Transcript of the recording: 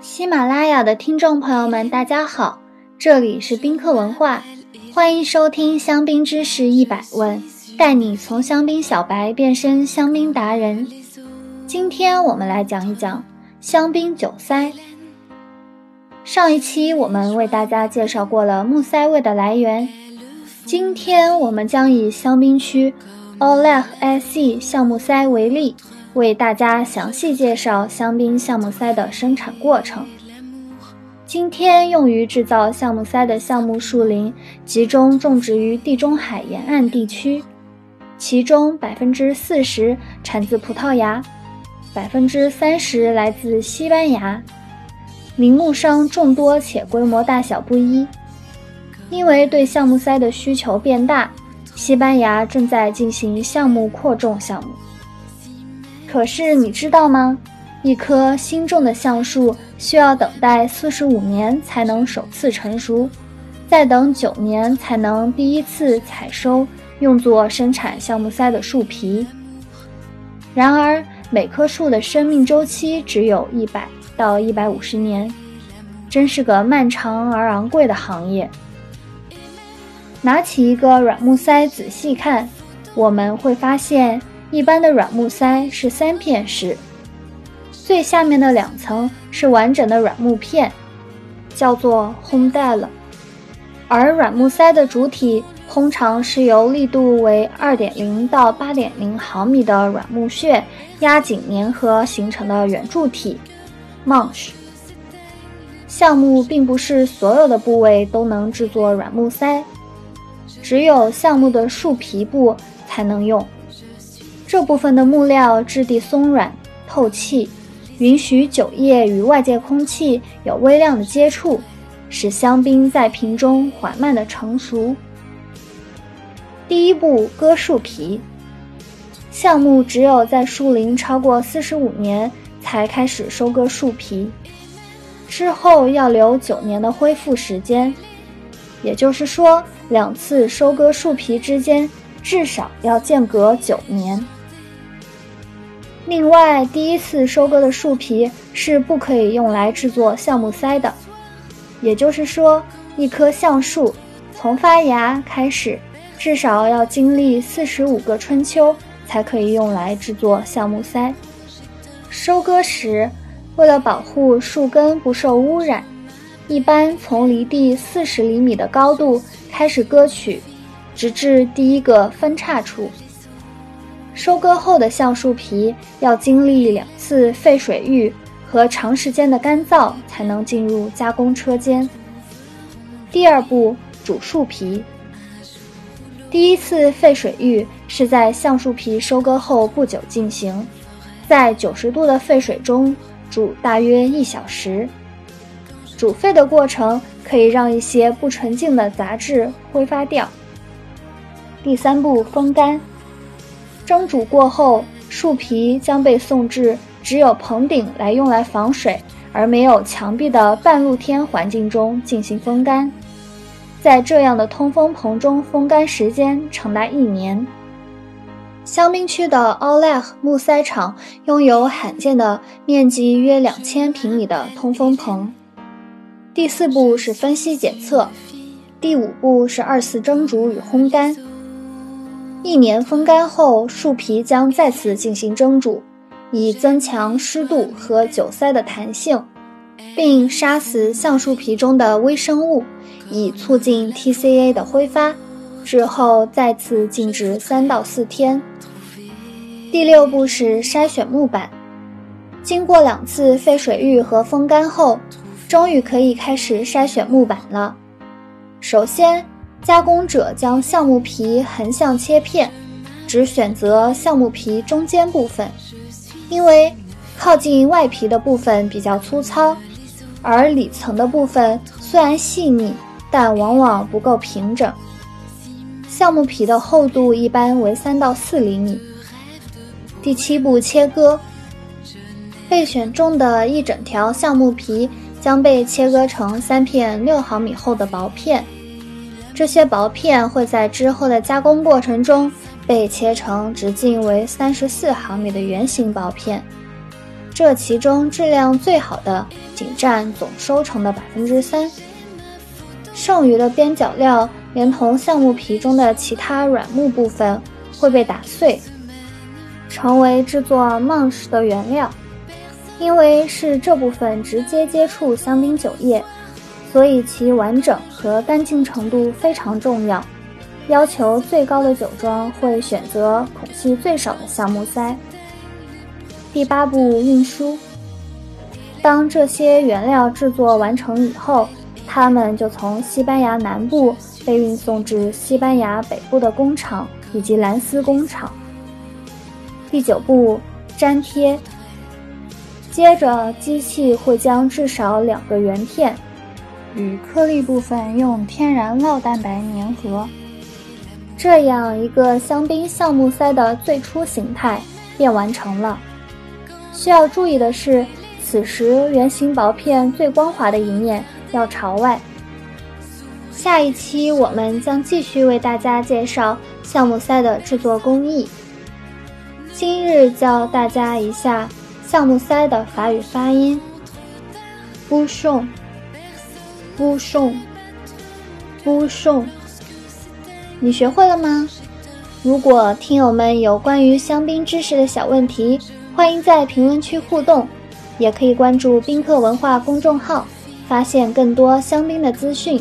喜马拉雅的听众朋友们，大家好，这里是宾客文化，欢迎收听香槟知识一百问，带你从香槟小白变身香槟达人。今天我们来讲一讲香槟酒塞。上一期我们为大家介绍过了木塞味的来源，今天我们将以香槟区 Oleg SE 橡木塞为例。为大家详细介绍香槟橡木塞的生产过程。今天用于制造橡木塞的橡木树林集中种植于地中海沿岸地区，其中百分之四十产自葡萄牙，百分之三十来自西班牙。林木商众多且规模大小不一，因为对橡木塞的需求变大，西班牙正在进行橡木扩种项目。可是你知道吗？一棵新种的橡树需要等待四十五年才能首次成熟，再等九年才能第一次采收，用作生产橡木塞的树皮。然而，每棵树的生命周期只有一百到一百五十年，真是个漫长而昂贵的行业。拿起一个软木塞仔细看，我们会发现。一般的软木塞是三片式，最下面的两层是完整的软木片，叫做 home d e l。而软木塞的主体通常是由力度为二点零到八点零毫米的软木屑压紧粘合形成的圆柱体 m u n c h 项目并不是所有的部位都能制作软木塞，只有项目的树皮部才能用。这部分的木料质地松软、透气，允许酒液与外界空气有微量的接触，使香槟在瓶中缓慢的成熟。第一步，割树皮。橡木只有在树龄超过四十五年才开始收割树皮，之后要留九年的恢复时间，也就是说，两次收割树皮之间至少要间隔九年。另外，第一次收割的树皮是不可以用来制作橡木塞的，也就是说，一棵橡树从发芽开始，至少要经历四十五个春秋才可以用来制作橡木塞。收割时，为了保护树根不受污染，一般从离地四十厘米的高度开始割取，直至第一个分叉处。收割后的橡树皮要经历两次沸水浴和长时间的干燥，才能进入加工车间。第二步，煮树皮。第一次沸水浴是在橡树皮收割后不久进行，在九十度的沸水中煮大约一小时。煮沸的过程可以让一些不纯净的杂质挥发掉。第三步，风干。蒸煮过后，树皮将被送至只有棚顶来用来防水，而没有墙壁的半露天环境中进行风干。在这样的通风棚中风干时间长达一年。香槟区的奥莱木塞厂拥有罕见的面积约两千平米的通风棚。第四步是分析检测，第五步是二次蒸煮与烘干。一年风干后，树皮将再次进行蒸煮，以增强湿度和酒塞的弹性，并杀死橡树皮中的微生物，以促进 TCA 的挥发。之后再次静置三到四天。第六步是筛选木板。经过两次沸水浴和风干后，终于可以开始筛选木板了。首先。加工者将橡木皮横向切片，只选择橡木皮中间部分，因为靠近外皮的部分比较粗糙，而里层的部分虽然细腻，但往往不够平整。橡木皮的厚度一般为三到四厘米。第七步切割，被选中的一整条橡木皮将被切割成三片六毫米厚的薄片。这些薄片会在之后的加工过程中被切成直径为三十四毫米的圆形薄片，这其中质量最好的仅占总收成的百分之三，剩余的边角料连同橡木皮中的其他软木部分会被打碎，成为制作 munch 的原料。因为是这部分直接接触香槟酒液，所以其完整和干净程度非常重要。要求最高的酒庄会选择孔隙最少的橡木塞。第八步运输。当这些原料制作完成以后，它们就从西班牙南部被运送至西班牙北部的工厂以及蓝丝工厂。第九步粘贴。接着，机器会将至少两个圆片与颗粒部分用天然酪蛋白粘合，这样一个香槟橡木塞的最初形态便完成了。需要注意的是，此时圆形薄片最光滑的一面要朝外。下一期我们将继续为大家介绍橡木塞的制作工艺。今日教大家一下。橡木塞的法语发音：bouchon 呼送，呼送。你学会了吗？如果听友们有关于香槟知识的小问题，欢迎在评论区互动，也可以关注宾客文化公众号，发现更多香槟的资讯。